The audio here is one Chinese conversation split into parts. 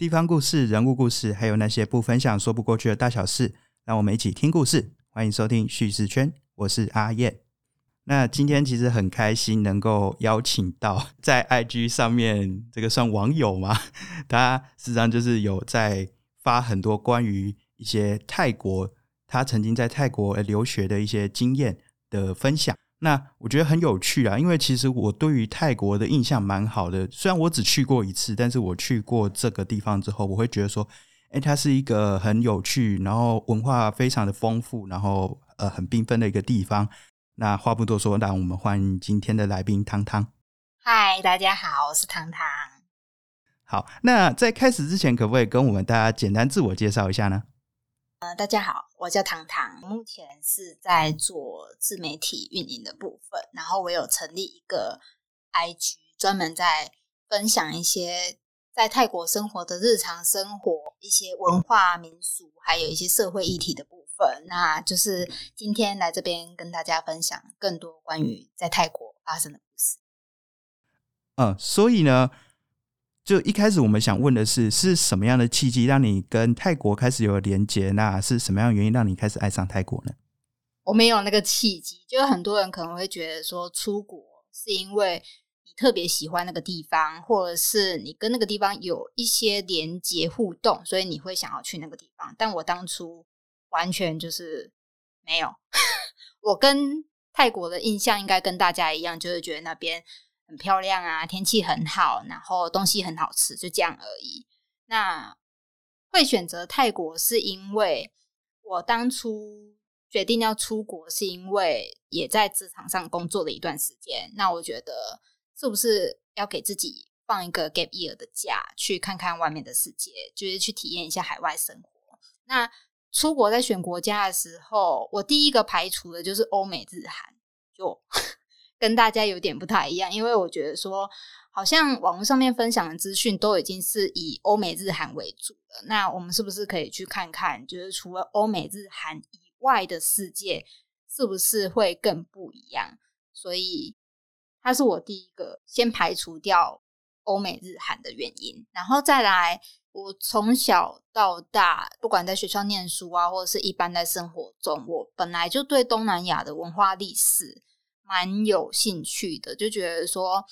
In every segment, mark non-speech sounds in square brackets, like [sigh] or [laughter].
地方故事、人物故事，还有那些不分享、说不过去的大小事，让我们一起听故事。欢迎收听叙事圈，我是阿燕。那今天其实很开心能够邀请到在 IG 上面这个算网友吗？[laughs] 他实际上就是有在发很多关于一些泰国，他曾经在泰国留学的一些经验的分享。那我觉得很有趣啊，因为其实我对于泰国的印象蛮好的。虽然我只去过一次，但是我去过这个地方之后，我会觉得说，哎，它是一个很有趣，然后文化非常的丰富，然后呃很缤纷的一个地方。那话不多说，让我们欢迎今天的来宾汤汤。嗨，大家好，我是汤汤。好，那在开始之前，可不可以跟我们大家简单自我介绍一下呢？呃，大家好，我叫糖糖，目前是在做自媒体运营的部分，然后我有成立一个 IG，专门在分享一些在泰国生活的日常生活、一些文化民俗，还有一些社会议题的部分。那就是今天来这边跟大家分享更多关于在泰国发生的故事。嗯，所以呢。就一开始我们想问的是，是什么样的契机让你跟泰国开始有连接？那是什么样的原因让你开始爱上泰国呢？我没有那个契机，就很多人可能会觉得说，出国是因为你特别喜欢那个地方，或者是你跟那个地方有一些连接互动，所以你会想要去那个地方。但我当初完全就是没有，[laughs] 我跟泰国的印象应该跟大家一样，就是觉得那边。很漂亮啊，天气很好，然后东西很好吃，就这样而已。那会选择泰国，是因为我当初决定要出国，是因为也在职场上工作了一段时间。那我觉得是不是要给自己放一个 gap year 的假，去看看外面的世界，就是去体验一下海外生活。那出国在选国家的时候，我第一个排除的就是欧美日韩，就。跟大家有点不太一样，因为我觉得说，好像网络上面分享的资讯都已经是以欧美日韩为主了。那我们是不是可以去看看，就是除了欧美日韩以外的世界，是不是会更不一样？所以，它是我第一个先排除掉欧美日韩的原因。然后再来，我从小到大，不管在学校念书啊，或者是一般在生活中，我本来就对东南亚的文化历史。蛮有兴趣的，就觉得说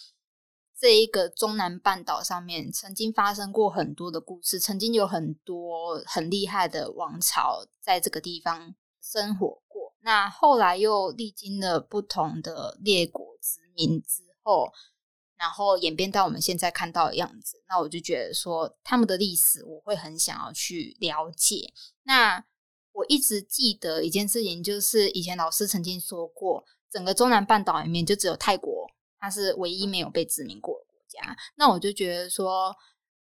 这一个中南半岛上面曾经发生过很多的故事，曾经有很多很厉害的王朝在这个地方生活过。那后来又历经了不同的列国殖民之后，然后演变到我们现在看到的样子。那我就觉得说他们的历史，我会很想要去了解。那我一直记得一件事情，就是以前老师曾经说过。整个中南半岛里面，就只有泰国，它是唯一没有被殖民过的国家。那我就觉得说，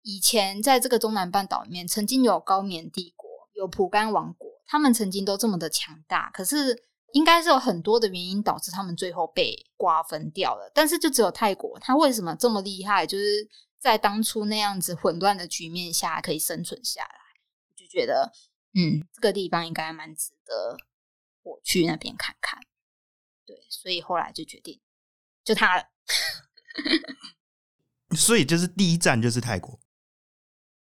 以前在这个中南半岛里面，曾经有高棉帝国，有蒲甘王国，他们曾经都这么的强大。可是，应该是有很多的原因导致他们最后被瓜分掉了。但是，就只有泰国，它为什么这么厉害？就是在当初那样子混乱的局面下，可以生存下来。我就觉得，嗯，这个地方应该蛮值得我去那边看看。对，所以后来就决定就他了。[laughs] 所以就是第一站就是泰国。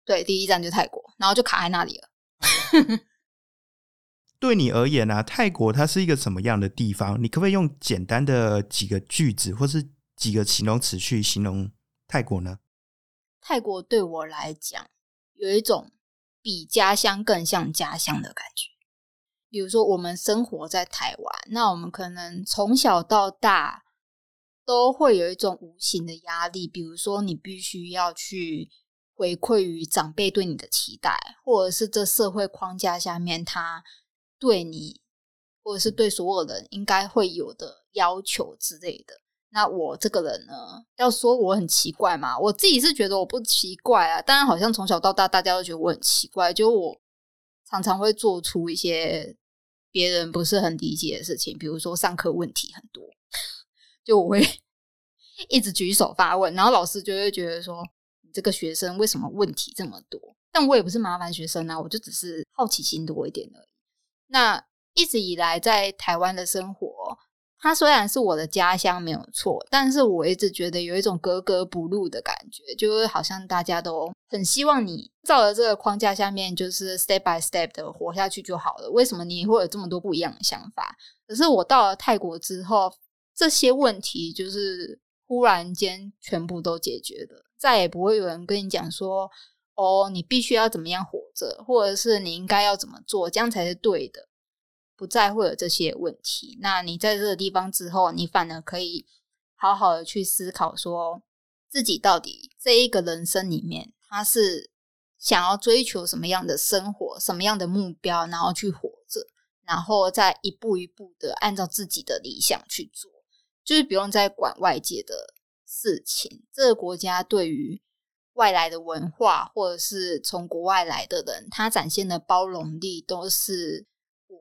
对，第一站就泰国，然后就卡在那里了。[laughs] 对你而言呢，泰国它是一个什么样的地方？你可不可以用简单的几个句子，或是几个形容词去形容泰国呢？泰国对我来讲，有一种比家乡更像家乡的感觉。比如说，我们生活在台湾，那我们可能从小到大都会有一种无形的压力。比如说，你必须要去回馈于长辈对你的期待，或者是这社会框架下面他对你，或者是对所有人应该会有的要求之类的。那我这个人呢，要说我很奇怪嘛，我自己是觉得我不奇怪啊。当然，好像从小到大大家都觉得我很奇怪，就我。常常会做出一些别人不是很理解的事情，比如说上课问题很多，[laughs] 就我会 [laughs] 一直举手发问，然后老师就会觉得说你这个学生为什么问题这么多？但我也不是麻烦学生啊，我就只是好奇心多一点而已。那一直以来在台湾的生活，它虽然是我的家乡没有错，但是我一直觉得有一种格格不入的感觉，就是好像大家都很希望你照着这个框架下面，就是 step by step 的活下去就好了。为什么你会有这么多不一样的想法？可是我到了泰国之后，这些问题就是忽然间全部都解决了，再也不会有人跟你讲说：“哦，你必须要怎么样活着，或者是你应该要怎么做，这样才是对的。”不再会有这些问题。那你在这个地方之后，你反而可以好好的去思考，说自己到底这一个人生里面，他是想要追求什么样的生活，什么样的目标，然后去活着，然后再一步一步的按照自己的理想去做，就是不用再管外界的事情。这个国家对于外来的文化，或者是从国外来的人，他展现的包容力都是。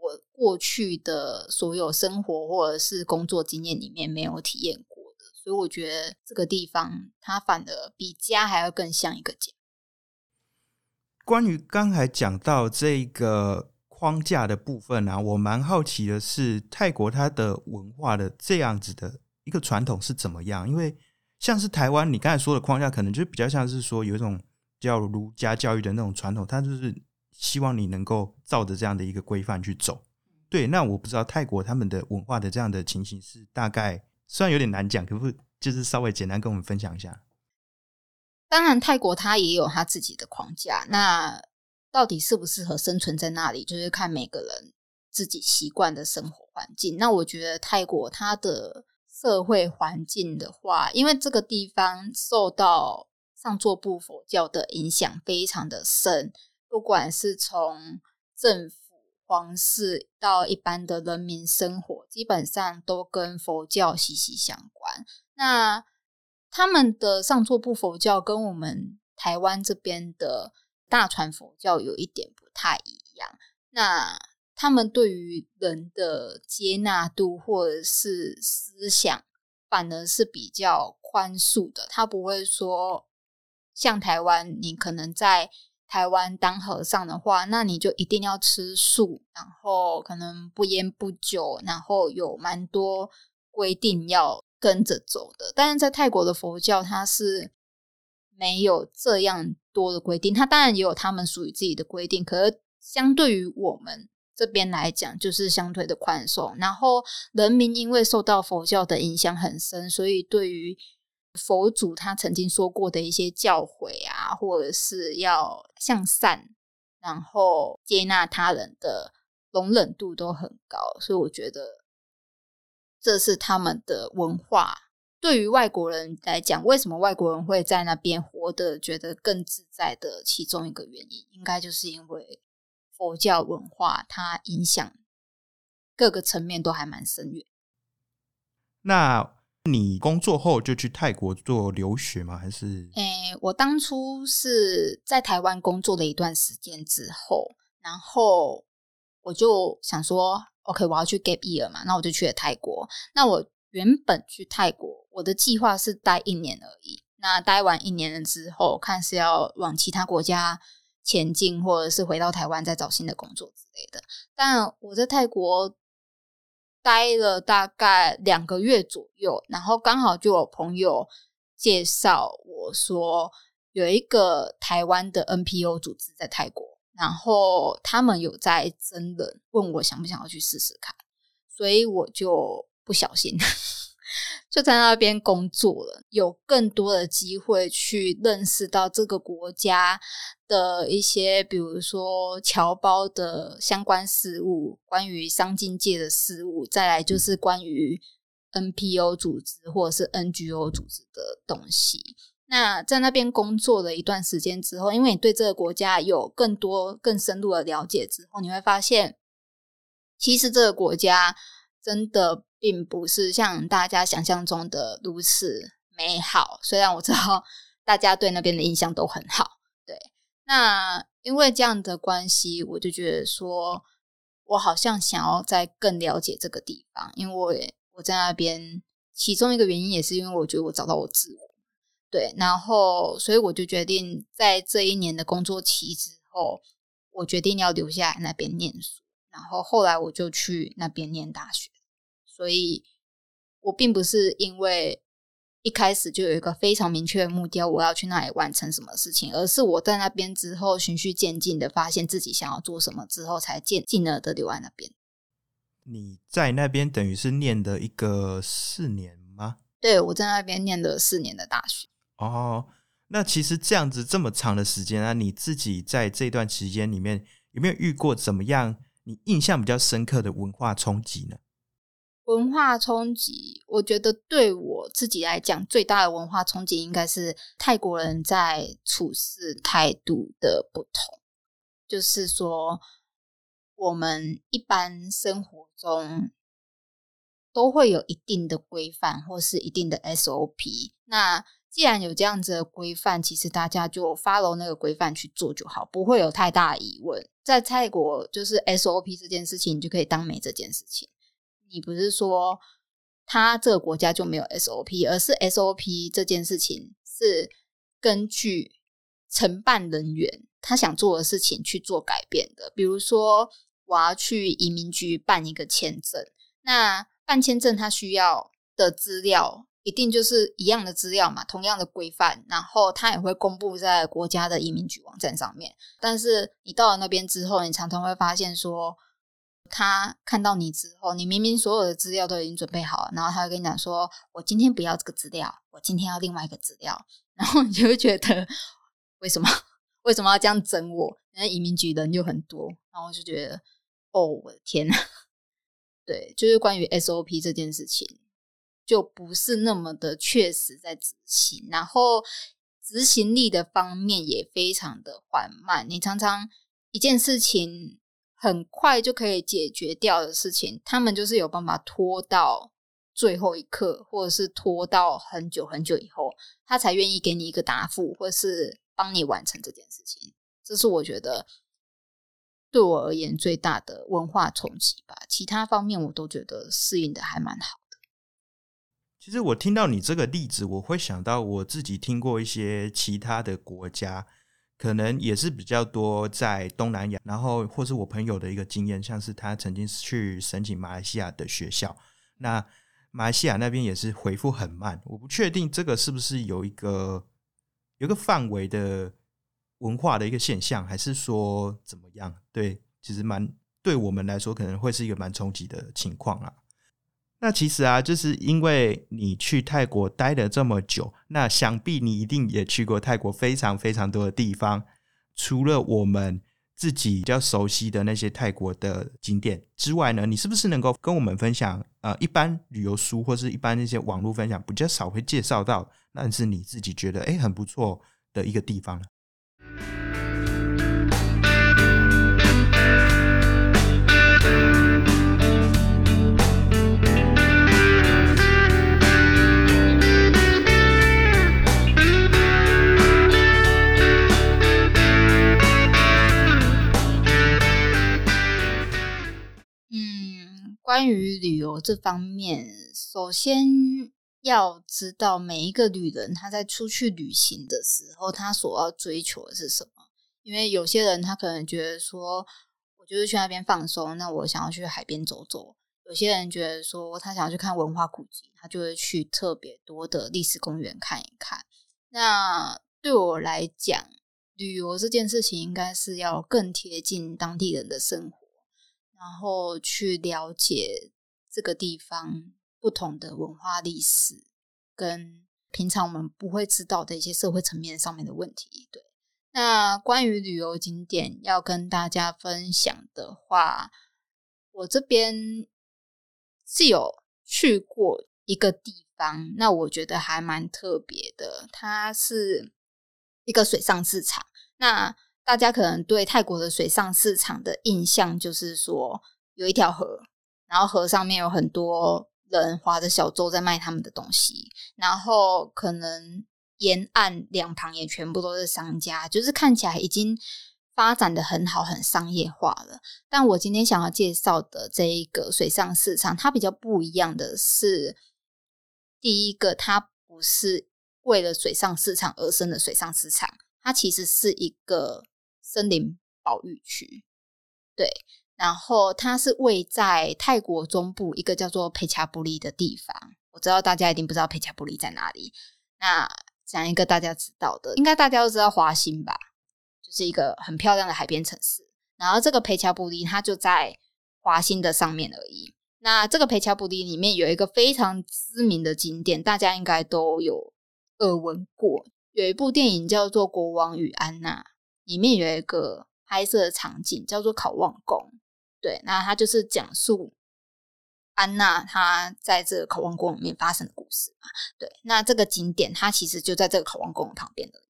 我过去的所有生活或者是工作经验里面没有体验过的，所以我觉得这个地方它反而比家还要更像一个家。关于刚才讲到这个框架的部分啊，我蛮好奇的是泰国它的文化的这样子的一个传统是怎么样？因为像是台湾你刚才说的框架，可能就比较像是说有一种叫儒家教育的那种传统，它就是。希望你能够照着这样的一个规范去走，对。那我不知道泰国他们的文化的这样的情形是大概，虽然有点难讲，可不可以就是稍微简单跟我们分享一下？当然，泰国它也有它自己的框架，那到底适不适合生存在那里，就是看每个人自己习惯的生活环境。那我觉得泰国它的社会环境的话，因为这个地方受到上座部佛教的影响非常的深。不管是从政府、皇室到一般的人民生活，基本上都跟佛教息息相关。那他们的上座部佛教跟我们台湾这边的大传佛教有一点不太一样。那他们对于人的接纳度或者是思想，反而是比较宽恕的。他不会说像台湾，你可能在。台湾当和尚的话，那你就一定要吃素，然后可能不烟不酒，然后有蛮多规定要跟着走的。但是在泰国的佛教，它是没有这样多的规定，它当然也有他们属于自己的规定，可是相对于我们这边来讲，就是相对的宽松。然后人民因为受到佛教的影响很深，所以对于佛祖他曾经说过的一些教诲啊，或者是要向善，然后接纳他人的容忍度都很高，所以我觉得这是他们的文化。对于外国人来讲，为什么外国人会在那边活得觉得更自在的其中一个原因，应该就是因为佛教文化它影响各个层面都还蛮深远。那。你工作后就去泰国做留学吗？还是？诶，我当初是在台湾工作了一段时间之后，然后我就想说，OK，我要去 gap year 嘛，那我就去了泰国。那我原本去泰国，我的计划是待一年而已。那待完一年了之后，看是要往其他国家前进，或者是回到台湾再找新的工作之类的。但我在泰国。待了大概两个月左右，然后刚好就有朋友介绍我说有一个台湾的 NPO 组织在泰国，然后他们有在真人，问我想不想要去试试看，所以我就不小心。[laughs] 就在那边工作了，有更多的机会去认识到这个国家的一些，比如说侨胞的相关事务，关于商经界的事务，再来就是关于 NPO 组织或者是 NGO 组织的东西。那在那边工作了一段时间之后，因为你对这个国家有更多更深入的了解之后，你会发现，其实这个国家真的。并不是像大家想象中的如此美好。虽然我知道 [laughs] 大家对那边的印象都很好，对。那因为这样的关系，我就觉得说，我好像想要再更了解这个地方。因为我在那边，其中一个原因也是因为我觉得我找到我自我，对。然后，所以我就决定在这一年的工作期之后，我决定要留下来那边念书。然后后来我就去那边念大学。所以我并不是因为一开始就有一个非常明确的目标，我要去那里完成什么事情，而是我在那边之后循序渐进的发现自己想要做什么之后，才渐进而的留在那边。你在那边等于是念的一个四年吗？对，我在那边念了四年的大学。哦，那其实这样子这么长的时间啊，你自己在这段时间里面有没有遇过怎么样你印象比较深刻的文化冲击呢？文化冲击，我觉得对我自己来讲，最大的文化冲击应该是泰国人在处事态度的不同。就是说，我们一般生活中都会有一定的规范，或是一定的 SOP。那既然有这样子的规范，其实大家就 follow 那个规范去做就好，不会有太大疑问。在泰国，就是 SOP 这件事情，你就可以当没这件事情。你不是说他这个国家就没有 SOP，而是 SOP 这件事情是根据承办人员他想做的事情去做改变的。比如说，我要去移民局办一个签证，那办签证他需要的资料一定就是一样的资料嘛，同样的规范，然后他也会公布在国家的移民局网站上面。但是你到了那边之后，你常常会发现说。他看到你之后，你明明所有的资料都已经准备好了，然后他会跟你讲说：“我今天不要这个资料，我今天要另外一个资料。[laughs] ”然后你就会觉得，[laughs] 为什么 [laughs] 为什么要这样整我？因为移民局人又很多，然后就觉得，哦，我的天呐！对，就是关于 SOP 这件事情，就不是那么的确实在执行，然后执行力的方面也非常的缓慢。你常常一件事情。很快就可以解决掉的事情，他们就是有办法拖到最后一刻，或者是拖到很久很久以后，他才愿意给你一个答复，或是帮你完成这件事情。这是我觉得对我而言最大的文化冲击吧。其他方面我都觉得适应的还蛮好的。其实我听到你这个例子，我会想到我自己听过一些其他的国家。可能也是比较多在东南亚，然后或是我朋友的一个经验，像是他曾经去申请马来西亚的学校，那马来西亚那边也是回复很慢。我不确定这个是不是有一个有个范围的文化的一个现象，还是说怎么样？对，其实蛮对我们来说可能会是一个蛮冲击的情况啊。那其实啊，就是因为你去泰国待了这么久，那想必你一定也去过泰国非常非常多的地方。除了我们自己比较熟悉的那些泰国的景点之外呢，你是不是能够跟我们分享？呃，一般旅游书或是一般那些网络分享比较少会介绍到，但是你自己觉得哎很不错的一个地方呢？关于旅游这方面，首先要知道每一个旅人他在出去旅行的时候，他所要追求的是什么。因为有些人他可能觉得说，我就是去那边放松，那我想要去海边走走；有些人觉得说，他想要去看文化古迹，他就会去特别多的历史公园看一看。那对我来讲，旅游这件事情应该是要更贴近当地人的生活。然后去了解这个地方不同的文化历史，跟平常我们不会知道的一些社会层面上面的问题。对，那关于旅游景点要跟大家分享的话，我这边是有去过一个地方，那我觉得还蛮特别的，它是一个水上市场。那大家可能对泰国的水上市场的印象就是说，有一条河，然后河上面有很多人划着小舟在卖他们的东西，然后可能沿岸两旁也全部都是商家，就是看起来已经发展的很好，很商业化了。但我今天想要介绍的这一个水上市场，它比较不一样的是，第一个，它不是为了水上市场而生的水上市场，它其实是一个。森林保育区，对，然后它是位在泰国中部一个叫做佩恰布利的地方。我知道大家一定不知道佩恰布里在哪里。那讲一个大家知道的，应该大家都知道华兴吧，就是一个很漂亮的海边城市。然后这个佩恰布里它就在华兴的上面而已。那这个佩恰布里里面有一个非常知名的景点，大家应该都有耳闻过。有一部电影叫做《国王与安娜》，里面有一个拍摄的场景叫做考望宫。对，那它就是讲述安娜她在这个考望宫里面发生的故事嘛。对，那这个景点它其实就在这个考望宫旁边的，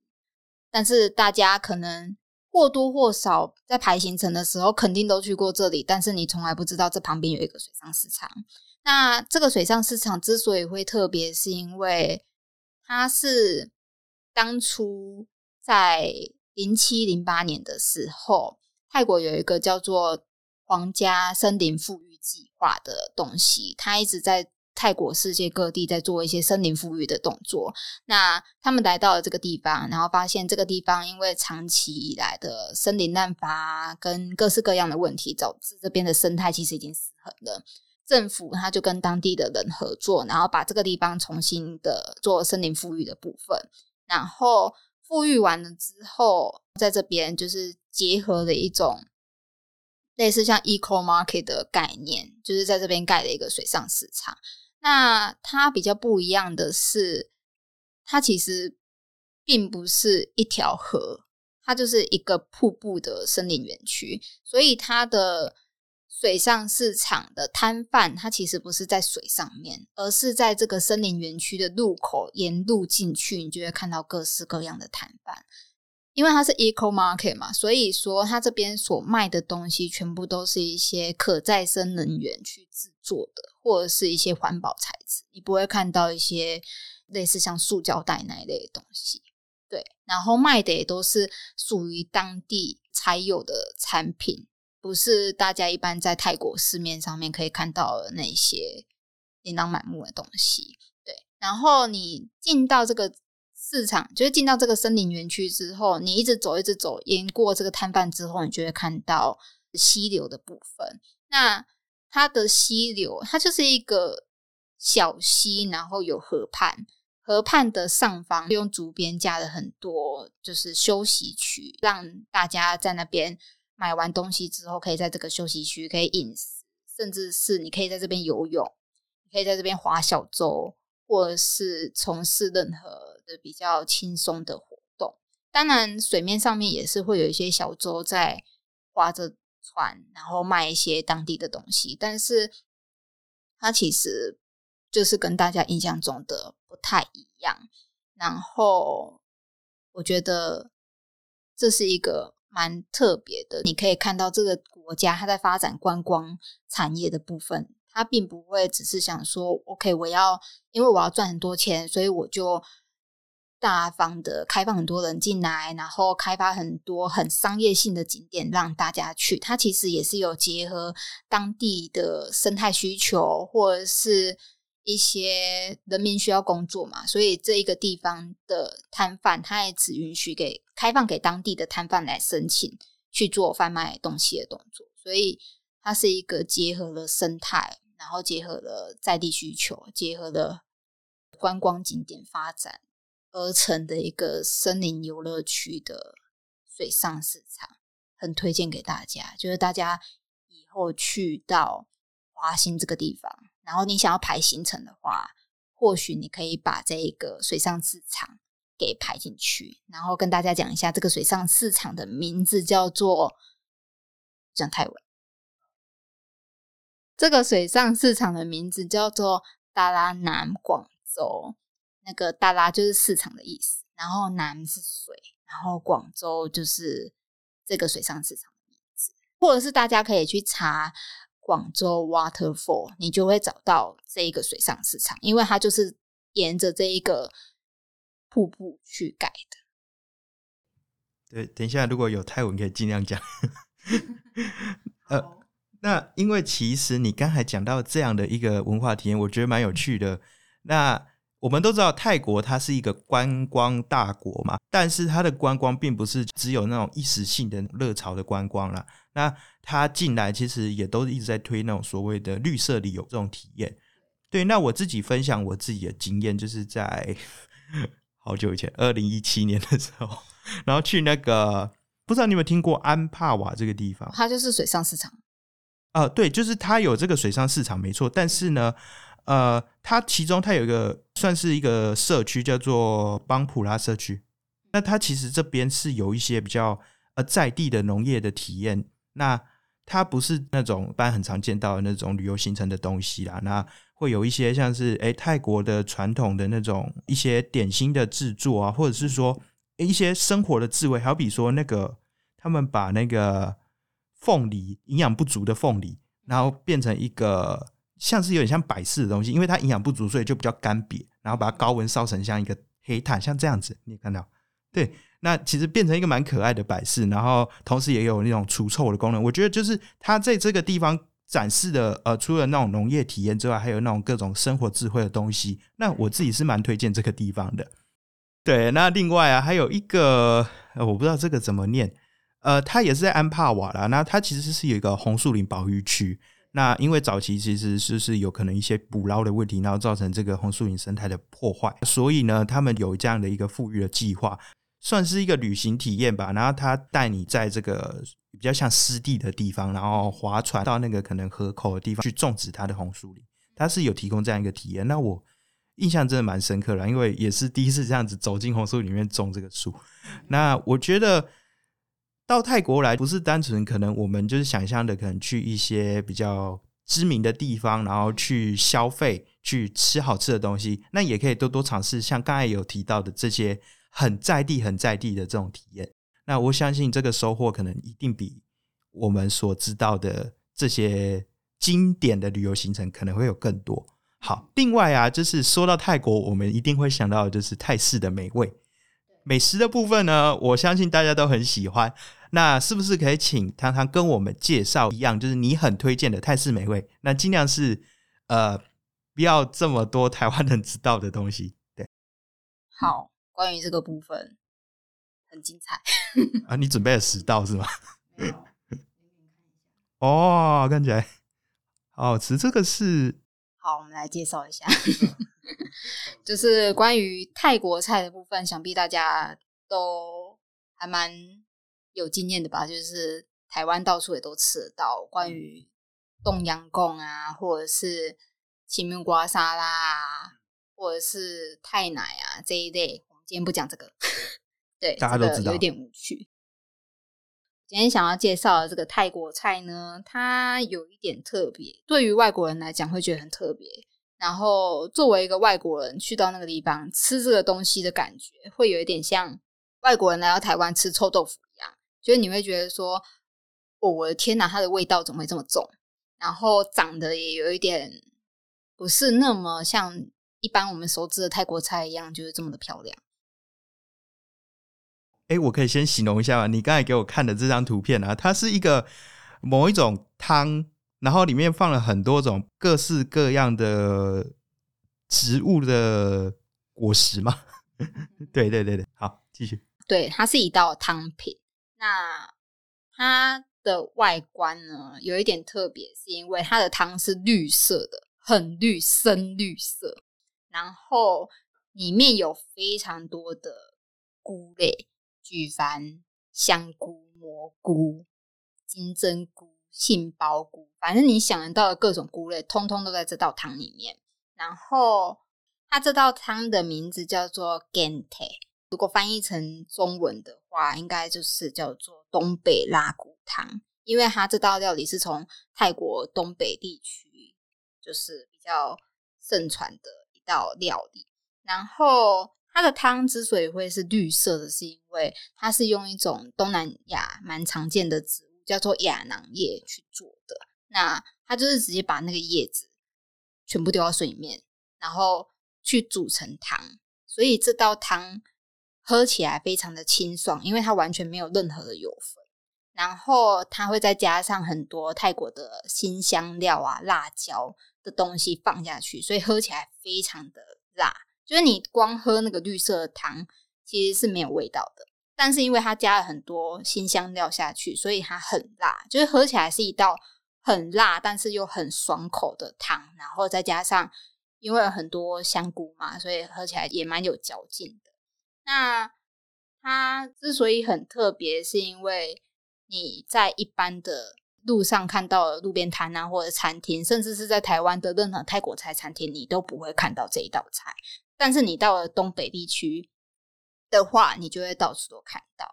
但是大家可能或多或少在排行程的时候，肯定都去过这里，但是你从来不知道这旁边有一个水上市场。那这个水上市场之所以会特别，是因为它是。当初在零七零八年的时候，泰国有一个叫做皇家森林富裕计划的东西，它一直在泰国世界各地在做一些森林富裕的动作。那他们来到了这个地方，然后发现这个地方因为长期以来的森林滥伐跟各式各样的问题，导致这边的生态其实已经失衡了。政府他就跟当地的人合作，然后把这个地方重新的做森林富裕的部分。然后富裕完了之后，在这边就是结合了一种类似像 eco market 的概念，就是在这边盖了一个水上市场。那它比较不一样的是，它其实并不是一条河，它就是一个瀑布的森林园区，所以它的。水上市场的摊贩，它其实不是在水上面，而是在这个森林园区的入口沿路进去，你就会看到各式各样的摊贩。因为它是 eco market 嘛，所以说它这边所卖的东西全部都是一些可再生能源去制作的，或者是一些环保材质。你不会看到一些类似像塑胶袋那一类的东西。对，然后卖的也都是属于当地才有的产品。不是大家一般在泰国市面上面可以看到的那些琳琅满目的东西，对。然后你进到这个市场，就是进到这个森林园区之后，你一直走，一直走，沿过这个摊贩之后，你就会看到溪流的部分。那它的溪流，它就是一个小溪，然后有河畔，河畔的上方用竹编架了很多，就是休息区，让大家在那边。买完东西之后，可以在这个休息区可以饮食，甚至是你可以在这边游泳，你可以在这边划小舟，或者是从事任何的比较轻松的活动。当然，水面上面也是会有一些小舟在划着船，然后卖一些当地的东西。但是，它其实就是跟大家印象中的不太一样。然后，我觉得这是一个。蛮特别的，你可以看到这个国家它在发展观光产业的部分，它并不会只是想说，OK，我要因为我要赚很多钱，所以我就大方的开放很多人进来，然后开发很多很商业性的景点让大家去。它其实也是有结合当地的生态需求，或者是。一些人民需要工作嘛，所以这一个地方的摊贩，他也只允许给开放给当地的摊贩来申请去做贩卖东西的动作，所以它是一个结合了生态，然后结合了在地需求，结合了观光景点发展而成的一个森林游乐区的水上市场，很推荐给大家，就是大家以后去到华兴这个地方。然后你想要排行程的话，或许你可以把这一个水上市场给排进去。然后跟大家讲一下，这个水上市场的名字叫做讲泰文。这个水上市场的名字叫做达拉南广州。那个达拉就是市场的意思，然后南是水，然后广州就是这个水上市场的名字。或者是大家可以去查。广州 Waterfall，你就会找到这一个水上市场，因为它就是沿着这一个瀑布去盖的。对，等一下，如果有泰文可以尽量讲。[laughs] 呃，那因为其实你刚才讲到这样的一个文化体验，我觉得蛮有趣的。那我们都知道泰国它是一个观光大国嘛，但是它的观光并不是只有那种一时性的热潮的观光啦。那它进来其实也都一直在推那种所谓的绿色旅游这种体验。对，那我自己分享我自己的经验，就是在好久以前，二零一七年的时候，然后去那个不知道你有没有听过安帕瓦这个地方？它就是水上市场。啊，对，就是它有这个水上市场，没错。但是呢，呃，它其中它有一个算是一个社区，叫做邦普拉社区。那它其实这边是有一些比较呃在地的农业的体验。那它不是那种一般很常见到的那种旅游行程的东西啦。那会有一些像是哎泰国的传统的那种一些点心的制作啊，或者是说一些生活的智慧，好比说那个他们把那个。凤梨营养不足的凤梨，然后变成一个像是有点像摆饰的东西，因为它营养不足，所以就比较干瘪。然后把它高温烧成像一个黑炭，像这样子，你看到？对，那其实变成一个蛮可爱的摆饰，然后同时也有那种除臭的功能。我觉得就是它在这个地方展示的，呃，除了那种农业体验之外，还有那种各种生活智慧的东西。那我自己是蛮推荐这个地方的。对，那另外啊，还有一个，我不知道这个怎么念。呃，它也是在安帕瓦啦。那它其实是有一个红树林保育区。那因为早期其实是是有可能一些捕捞的问题，然后造成这个红树林生态的破坏，所以呢，他们有这样的一个富裕的计划，算是一个旅行体验吧。然后他带你在这个比较像湿地的地方，然后划船到那个可能河口的地方去种植它的红树林。它是有提供这样一个体验。那我印象真的蛮深刻的，因为也是第一次这样子走进红树林里面种这个树。那我觉得。到泰国来不是单纯可能我们就是想象的，可能去一些比较知名的地方，然后去消费、去吃好吃的东西。那也可以多多尝试像刚才有提到的这些很在地、很在地的这种体验。那我相信这个收获可能一定比我们所知道的这些经典的旅游行程可能会有更多。好，另外啊，就是说到泰国，我们一定会想到的就是泰式的美味。美食的部分呢，我相信大家都很喜欢。那是不是可以请糖糖跟我们介绍一样，就是你很推荐的泰式美味？那尽量是呃，不要这么多台湾人知道的东西。对，好，关于这个部分很精彩 [laughs] 啊！你准备了十道是吗？哦，看起来好好吃。这个是好，我们来介绍一下。就是关于泰国菜的部分，想必大家都还蛮有经验的吧？就是台湾到处也都吃得到。关于冻阳贡啊，或者是青木瓜沙拉啊，或者是泰奶啊这一类，我们今天不讲这个。[laughs] 对，大家都知道，有点无趣。今天想要介绍的这个泰国菜呢，它有一点特别，对于外国人来讲会觉得很特别。然后，作为一个外国人去到那个地方吃这个东西的感觉，会有一点像外国人来到台湾吃臭豆腐一样，就是你会觉得说：“哦，我的天哪，它的味道怎么会这么重？”然后长得也有一点不是那么像一般我们熟知的泰国菜一样，就是这么的漂亮。哎，我可以先形容一下吗？你刚才给我看的这张图片啊，它是一个某一种汤。然后里面放了很多种各式各样的植物的果实嘛？[laughs] 对对对对，好，继续。对，它是一道汤品。那它的外观呢，有一点特别，是因为它的汤是绿色的，很绿，深绿色。然后里面有非常多的菇类，举凡香菇、蘑菇、金针菇。杏鲍菇，反正你想得到的各种菇类，通通都在这道汤里面。然后，它这道汤的名字叫做 Gente，如果翻译成中文的话，应该就是叫做东北拉骨汤。因为它这道料理是从泰国东北地区，就是比较盛传的一道料理。然后，它的汤之所以会是绿色的，是因为它是用一种东南亚蛮常见的植物。叫做亚囊叶去做的，那它就是直接把那个叶子全部丢到水里面，然后去煮成汤，所以这道汤喝起来非常的清爽，因为它完全没有任何的油分，然后它会再加上很多泰国的新香料啊、辣椒的东西放下去，所以喝起来非常的辣，就是你光喝那个绿色的汤其实是没有味道的。但是因为它加了很多新香料下去，所以它很辣，就是喝起来是一道很辣，但是又很爽口的汤。然后再加上因为有很多香菇嘛，所以喝起来也蛮有嚼劲的。那它之所以很特别，是因为你在一般的路上看到路边摊啊，或者餐厅，甚至是在台湾的任何泰国菜餐厅，你都不会看到这一道菜。但是你到了东北地区的话，你就会到处都看到。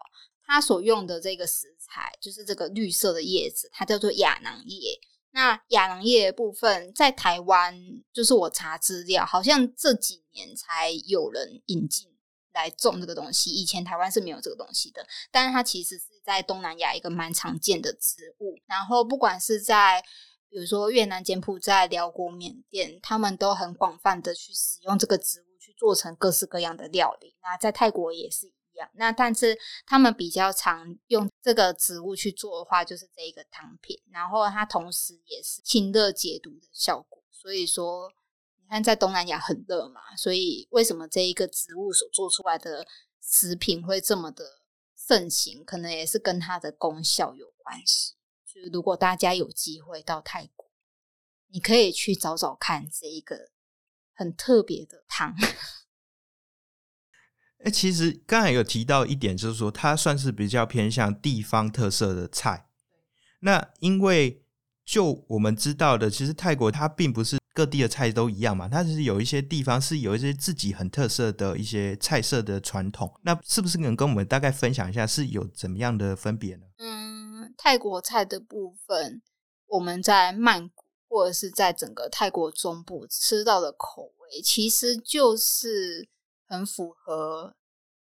它所用的这个食材就是这个绿色的叶子，它叫做亚囊叶。那亚囊叶部分在台湾，就是我查资料，好像这几年才有人引进来种这个东西。以前台湾是没有这个东西的，但是它其实是在东南亚一个蛮常见的植物。然后不管是在比如说越南、柬埔寨、辽国、缅甸，他们都很广泛的去使用这个植物做成各式各样的料理。那在泰国也是一样。那但是他们比较常用这个植物去做的话，就是这一个汤品，然后它同时也是清热解毒的效果。所以说，你看在东南亚很热嘛，所以为什么这一个植物所做出来的食品会这么的盛行？可能也是跟它的功效有关系。就是如果大家有机会到泰国，你可以去找找看这一个很特别的汤。[laughs] 哎，其实刚才有提到一点，就是说它算是比较偏向地方特色的菜。那因为就我们知道的，其实泰国它并不是各地的菜都一样嘛，它是有一些地方是有一些自己很特色的一些菜色的传统。那是不是能跟我们大概分享一下，是有怎么样的分别呢？嗯，泰国菜的部分，我们在曼谷或者是在整个泰国中部吃到的口味，其实就是。很符合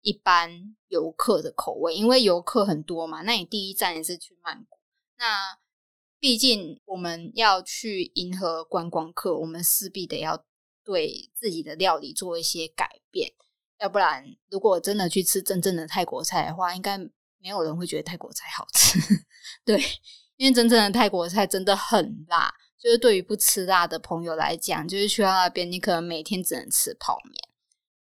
一般游客的口味，因为游客很多嘛。那你第一站也是去曼谷，那毕竟我们要去迎合观光客，我们势必得要对自己的料理做一些改变。要不然，如果真的去吃真正的泰国菜的话，应该没有人会觉得泰国菜好吃。[laughs] 对，因为真正的泰国菜真的很辣，就是对于不吃辣的朋友来讲，就是去到那边，你可能每天只能吃泡面。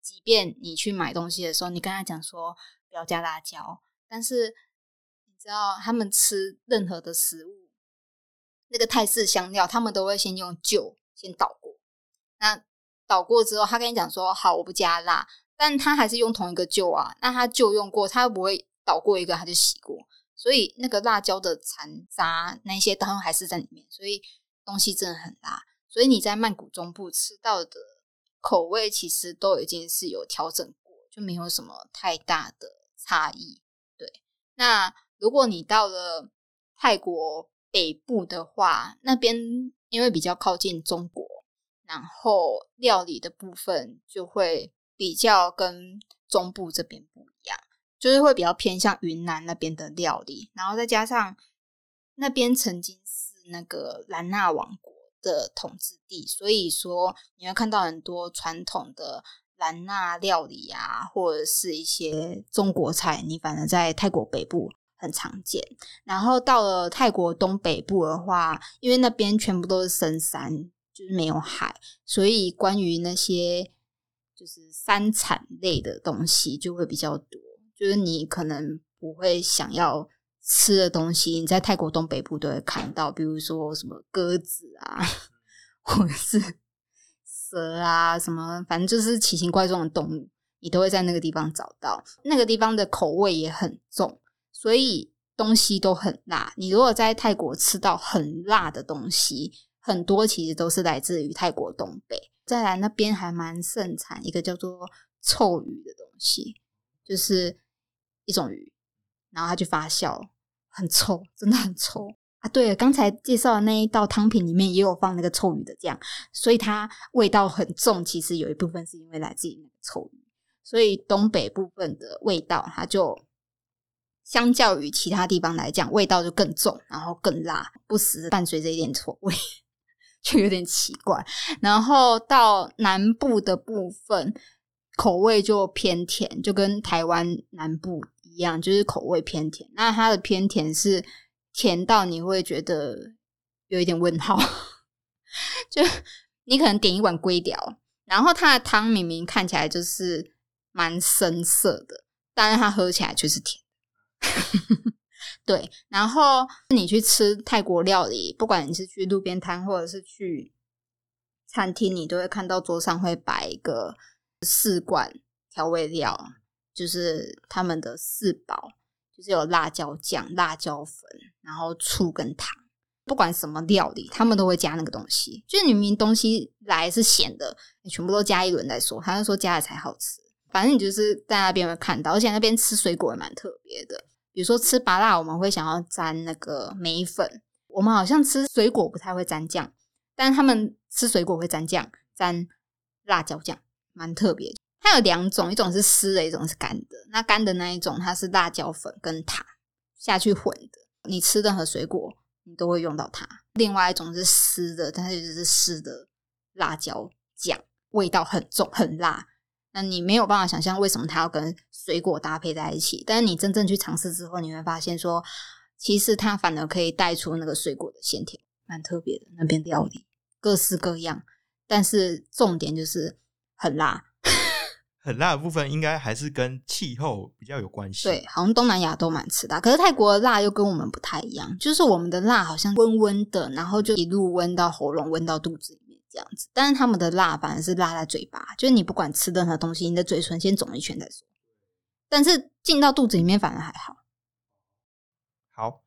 即便你去买东西的时候，你跟他讲说不要加辣椒，但是你知道他们吃任何的食物，那个泰式香料，他们都会先用酒先捣过。那捣过之后，他跟你讲说好，我不加辣，但他还是用同一个旧啊。那他旧用过，他不会倒过一个他就洗过，所以那个辣椒的残渣那些当然还是在里面，所以东西真的很辣。所以你在曼谷中部吃到的。口味其实都已经是有调整过，就没有什么太大的差异。对，那如果你到了泰国北部的话，那边因为比较靠近中国，然后料理的部分就会比较跟中部这边不一样，就是会比较偏向云南那边的料理，然后再加上那边曾经那个兰纳王国。的统治地，所以说你会看到很多传统的兰纳料理啊，或者是一些中国菜，你反而在泰国北部很常见。然后到了泰国东北部的话，因为那边全部都是深山，就是没有海，所以关于那些就是山产类的东西就会比较多。就是你可能不会想要。吃的东西，你在泰国东北部都会看到，比如说什么鸽子啊，或者是蛇啊，什么反正就是奇形怪状的动物，你都会在那个地方找到。那个地方的口味也很重，所以东西都很辣。你如果在泰国吃到很辣的东西，很多其实都是来自于泰国东北。再来那边还蛮盛产一个叫做臭鱼的东西，就是一种鱼，然后它去发酵。很臭，真的很臭啊！对了，刚才介绍的那一道汤品里面也有放那个臭鱼的酱，所以它味道很重。其实有一部分是因为来自于那个臭鱼，所以东北部分的味道它就相较于其他地方来讲，味道就更重，然后更辣，不时伴随着一点臭味，[laughs] 就有点奇怪。然后到南部的部分，口味就偏甜，就跟台湾南部。一样就是口味偏甜，那它的偏甜是甜到你会觉得有一点问号，[laughs] 就你可能点一碗龟条，然后它的汤明明看起来就是蛮深色的，但是它喝起来却是甜。[laughs] 对，然后你去吃泰国料理，不管你是去路边摊或者是去餐厅，你都会看到桌上会摆一个四罐调味料，就是他们的四宝，就是有辣椒酱、辣椒粉，然后醋跟糖。不管什么料理，他们都会加那个东西。就是你明明东西来是咸的，你全部都加一轮再说，他就说加了才好吃。反正你就是在那边会看到，而且那边吃水果也蛮特别的。比如说吃麻辣，我们会想要沾那个梅粉。我们好像吃水果不太会沾酱，但他们吃水果会沾酱，沾辣椒酱，蛮特别。它有两种，一种是湿的，一种是干的。那干的那一种，它是辣椒粉跟糖下去混的。你吃任何水果，你都会用到它。另外一种是湿的，但是就是湿的辣椒酱，味道很重，很辣。那你没有办法想象为什么它要跟水果搭配在一起。但是你真正去尝试之后，你会发现说。其实它反而可以带出那个水果的鲜甜，蛮特别的。那边料理各式各样，但是重点就是很辣。很辣的部分应该还是跟气候比较有关系。对，好像东南亚都蛮吃辣，可是泰国的辣又跟我们不太一样。就是我们的辣好像温温的，然后就一路温到喉咙，温到肚子里面这样子。但是他们的辣反而是辣在嘴巴，就是你不管吃任何东西，你的嘴唇先肿一圈再说。但是进到肚子里面反而还好。好，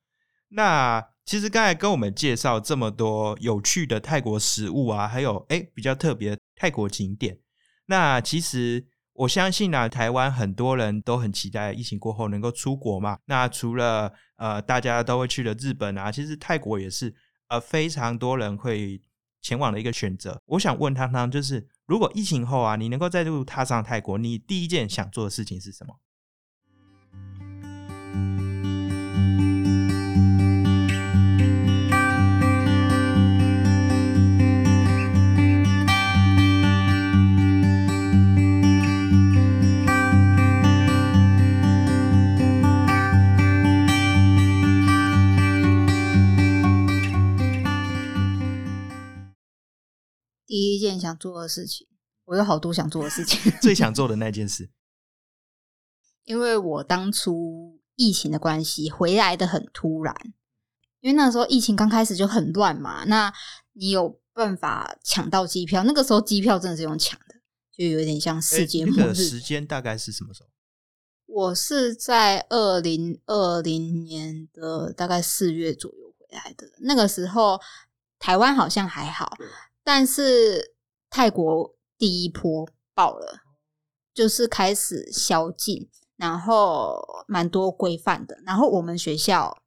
那其实刚才跟我们介绍这么多有趣的泰国食物啊，还有哎比较特别的泰国景点。那其实我相信啊，台湾很多人都很期待疫情过后能够出国嘛。那除了呃大家都会去的日本啊，其实泰国也是呃非常多人会前往的一个选择。我想问汤汤，就是如果疫情后啊，你能够再度踏上泰国，你第一件想做的事情是什么？第一件想做的事情，我有好多想做的事情。[laughs] 最想 [laughs] 做的那件事，[laughs] 因为我当初疫情的关系回来的很突然，因为那时候疫情刚开始就很乱嘛。那你有办法抢到机票？那个时候机票真的是用抢的，就有点像世界末日。时间大概是什么时候？我是在二零二零年的大概四月左右回来的。那个时候台湾好像还好。但是泰国第一波爆了，就是开始宵禁，然后蛮多规范的。然后我们学校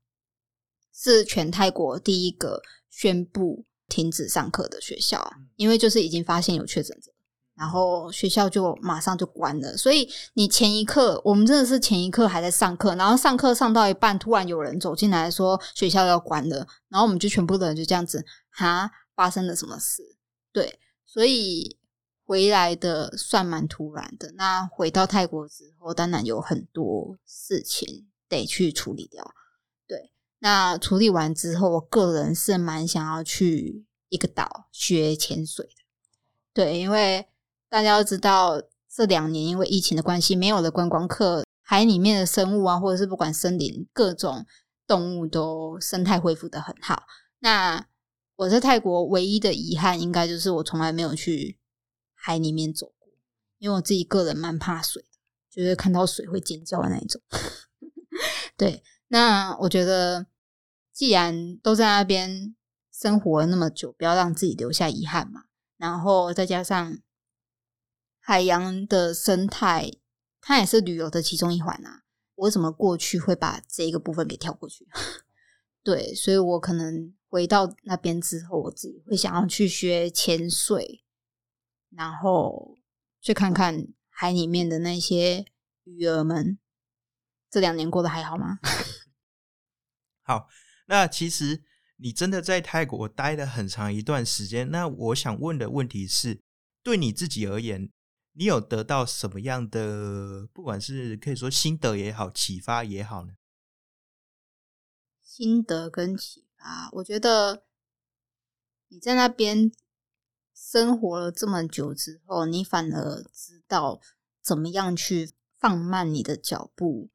是全泰国第一个宣布停止上课的学校，因为就是已经发现有确诊者，然后学校就马上就关了。所以你前一刻，我们真的是前一刻还在上课，然后上课上到一半，突然有人走进来说学校要关了，然后我们就全部的人就这样子哈。发生了什么事？对，所以回来的算蛮突然的。那回到泰国之后，当然有很多事情得去处理掉。对，那处理完之后，我个人是蛮想要去一个岛学潜水的。对，因为大家都知道，这两年因为疫情的关系，没有了观光客，海里面的生物啊，或者是不管森林各种动物都生态恢复的很好。那我在泰国唯一的遗憾，应该就是我从来没有去海里面走过，因为我自己个人蛮怕水的，就是看到水会尖叫的那一种。[laughs] 对，那我觉得既然都在那边生活了那么久，不要让自己留下遗憾嘛。然后再加上海洋的生态，它也是旅游的其中一环啊。我怎么过去会把这一个部分给跳过去？[laughs] 对，所以我可能。回到那边之后，我自己会想要去学潜水，然后去看看海里面的那些鱼儿们。这两年过得还好吗？[laughs] 好，那其实你真的在泰国待了很长一段时间。那我想问的问题是，对你自己而言，你有得到什么样的，不管是可以说心得也好，启发也好呢？心得跟启。啊，我觉得你在那边生活了这么久之后，你反而知道怎么样去放慢你的脚步，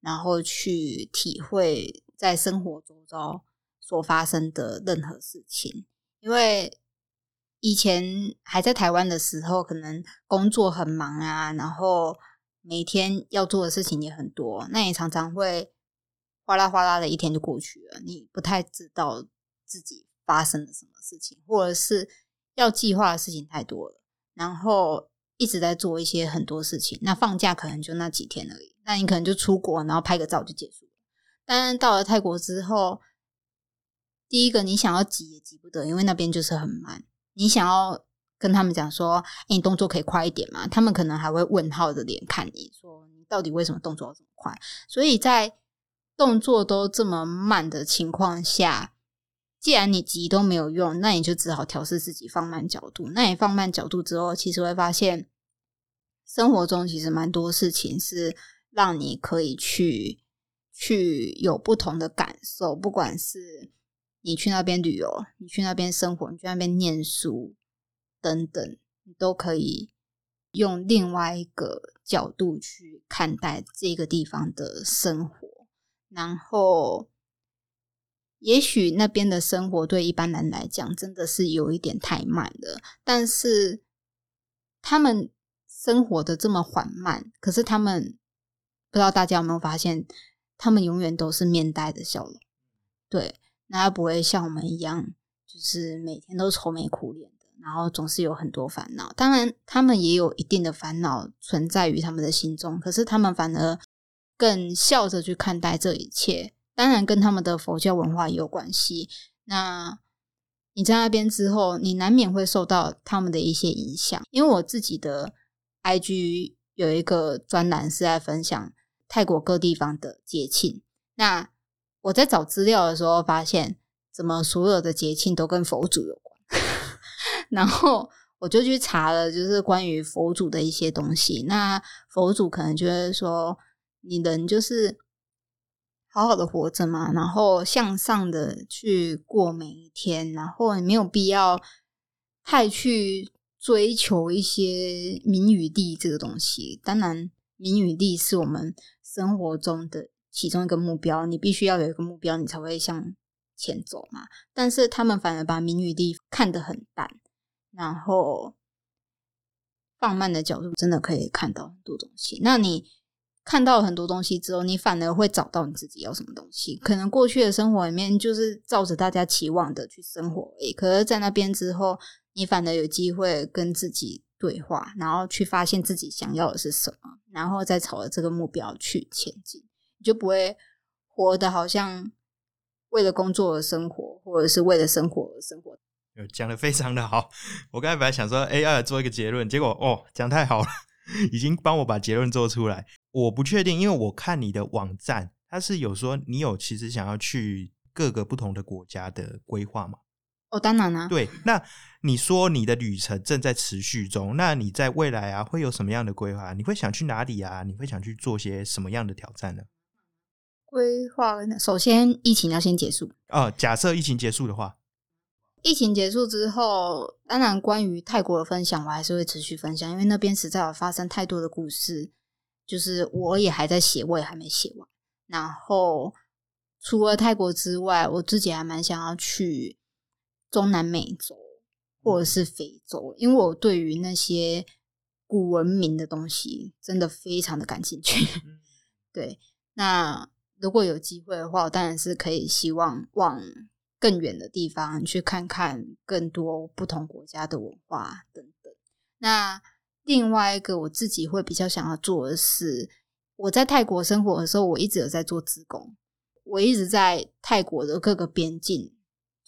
然后去体会在生活周遭所发生的任何事情。因为以前还在台湾的时候，可能工作很忙啊，然后每天要做的事情也很多，那也常常会哗啦哗啦的一天就过去了，你不太知道自己发生了什么事情，或者是要计划的事情太多了，然后一直在做一些很多事情。那放假可能就那几天而已，那你可能就出国，然后拍个照就结束了。但到了泰国之后，第一个你想要急也急不得，因为那边就是很慢。你想要跟他们讲说，哎你动作可以快一点嘛？他们可能还会问号的脸看你说，你到底为什么动作这么快？所以在动作都这么慢的情况下，既然你急都没有用，那你就只好调试自己放慢角度。那你放慢角度之后，其实会发现生活中其实蛮多事情是让你可以去。去有不同的感受，不管是你去那边旅游，你去那边生活，你去那边念书等等，你都可以用另外一个角度去看待这个地方的生活。然后，也许那边的生活对一般人来讲真的是有一点太慢了，但是他们生活的这么缓慢，可是他们不知道大家有没有发现？他们永远都是面带的笑容，对，那不会像我们一样，就是每天都愁眉苦脸的，然后总是有很多烦恼。当然，他们也有一定的烦恼存在于他们的心中，可是他们反而更笑着去看待这一切。当然，跟他们的佛教文化也有关系。那你在那边之后，你难免会受到他们的一些影响。因为我自己的 IG 有一个专栏是在分享。泰国各地方的节庆，那我在找资料的时候发现，怎么所有的节庆都跟佛祖有关？[laughs] 然后我就去查了，就是关于佛祖的一些东西。那佛祖可能就是说，你人就是好好的活着嘛，然后向上的去过每一天，然后你没有必要太去追求一些名与利这个东西。当然，名与利是我们。生活中的其中一个目标，你必须要有一个目标，你才会向前走嘛。但是他们反而把名与利看得很淡，然后放慢的角度，真的可以看到很多东西。那你看到很多东西之后，你反而会找到你自己要什么东西。可能过去的生活里面就是照着大家期望的去生活，诶，可是在那边之后，你反而有机会跟自己。对话，然后去发现自己想要的是什么，然后再朝着这个目标去前进，你就不会活得好像为了工作而生活，或者是为了生活而生活。讲的非常的好，我刚才本来想说，哎，要做一个结论，结果哦，讲太好了，已经帮我把结论做出来。我不确定，因为我看你的网站，它是有说你有其实想要去各个不同的国家的规划吗？哦，当然啦。对，那你说你的旅程正在持续中，那你在未来啊会有什么样的规划？你会想去哪里啊？你会想去做些什么样的挑战呢？规划首先疫情要先结束哦。假设疫情结束的话，疫情结束之后，当然关于泰国的分享，我还是会持续分享，因为那边实在有发生太多的故事，就是我也还在写，我也还没写完。然后除了泰国之外，我自己还蛮想要去。中南美洲或者是非洲，因为我对于那些古文明的东西真的非常的感兴趣。[laughs] 对，那如果有机会的话，我当然是可以希望往更远的地方去看看更多不同国家的文化等等。那另外一个我自己会比较想要做的是，我在泰国生活的时候，我一直有在做自工，我一直在泰国的各个边境。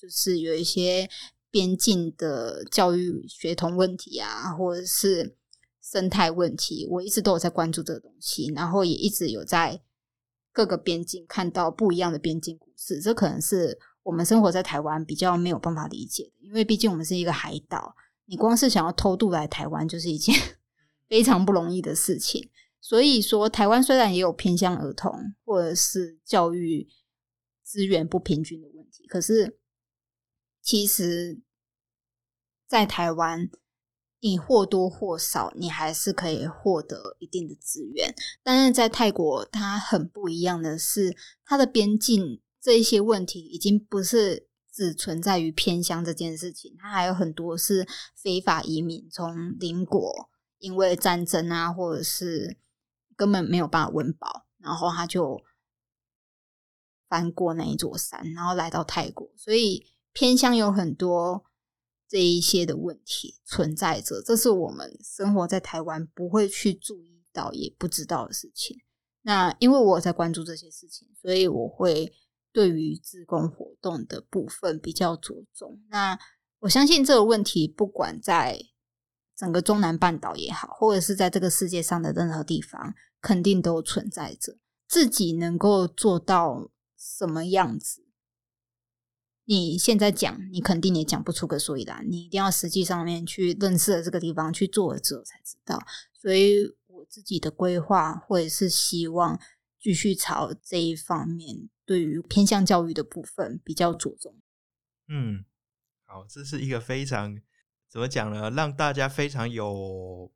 就是有一些边境的教育学童问题啊，或者是生态问题，我一直都有在关注这个东西，然后也一直有在各个边境看到不一样的边境故事。这可能是我们生活在台湾比较没有办法理解的，因为毕竟我们是一个海岛，你光是想要偷渡来台湾就是一件 [laughs] 非常不容易的事情。所以说，台湾虽然也有偏向儿童或者是教育资源不平均的问题，可是。其实，在台湾，你或多或少，你还是可以获得一定的资源。但是在泰国，它很不一样的是，它的边境这一些问题已经不是只存在于偏乡这件事情，它还有很多是非法移民从邻国因为战争啊，或者是根本没有办法温饱，然后他就翻过那一座山，然后来到泰国，所以偏乡有很多这一些的问题存在着，这是我们生活在台湾不会去注意到也不知道的事情。那因为我在关注这些事情，所以我会。对于自工活动的部分比较着重。那我相信这个问题，不管在整个中南半岛也好，或者是在这个世界上的任何地方，肯定都存在着。自己能够做到什么样子，你现在讲，你肯定也讲不出个所以然。你一定要实际上面去认识了这个地方，去做了之后才知道。所以我自己的规划，或者是希望继续朝这一方面。对于偏向教育的部分比较着重。嗯，好，这是一个非常怎么讲呢？让大家非常有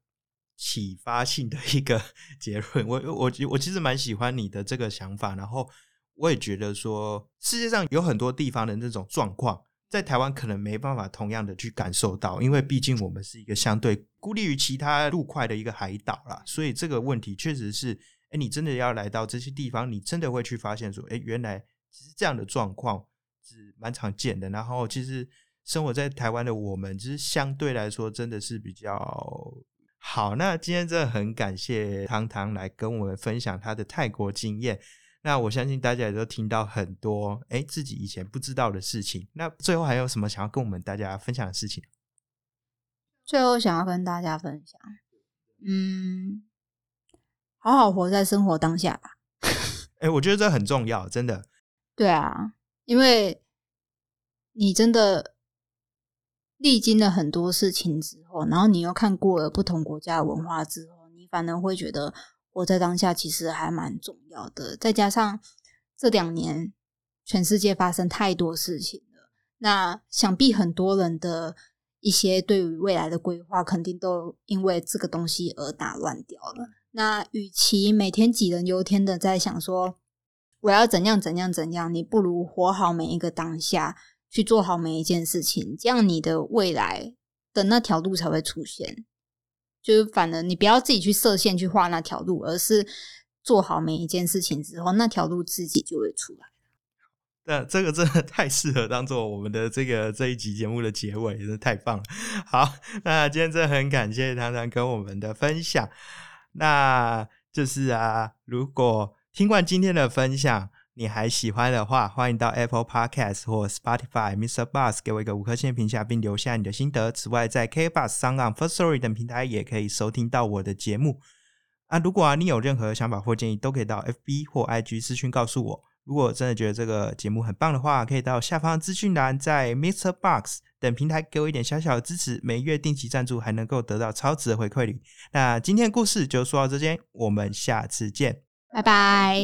启发性的一个 [laughs] 结论。我我我其实蛮喜欢你的这个想法，然后我也觉得说，世界上有很多地方的那种状况，在台湾可能没办法同样的去感受到，因为毕竟我们是一个相对孤立于其他陆块的一个海岛啦，所以这个问题确实是。哎，你真的要来到这些地方，你真的会去发现说，哎，原来其实这样的状况是蛮常见的。然后，其实生活在台湾的我们，其实相对来说真的是比较好。那今天真的很感谢汤汤来跟我们分享他的泰国经验。那我相信大家也都听到很多哎自己以前不知道的事情。那最后还有什么想要跟我们大家分享的事情？最后想要跟大家分享，嗯。好好活在生活当下吧。[laughs] 哎，我觉得这很重要，真的。对啊，因为你真的历经了很多事情之后，然后你又看过了不同国家的文化之后，你反而会觉得活在当下其实还蛮重要的。再加上这两年全世界发生太多事情了，那想必很多人的一些对于未来的规划，肯定都因为这个东西而打乱掉了。那与其每天杞人忧天的在想说我要怎样怎样怎样，你不如活好每一个当下，去做好每一件事情，这样你的未来的那条路才会出现。就是反而你不要自己去设限去画那条路，而是做好每一件事情之后，那条路自己就会出来。那这个真的 [laughs] 太适合当做我们的这个这一集节目的结尾，真的太棒了。好，那今天真的很感谢唐唐跟我们的分享。那就是啊，如果听完今天的分享，你还喜欢的话，欢迎到 Apple Podcast 或 Spotify、Mr. Bus 给我一个五颗星评价，并留下你的心得。此外，在 K Bus、s o n First Story 等平台也可以收听到我的节目。啊，如果啊你有任何想法或建议，都可以到 FB 或 IG 私讯告诉我。如果真的觉得这个节目很棒的话，可以到下方资讯栏，在 Mr. Box 等平台给我一点小小的支持，每月定期赞助，还能够得到超值的回馈礼。那今天的故事就说到这边，我们下次见，拜拜。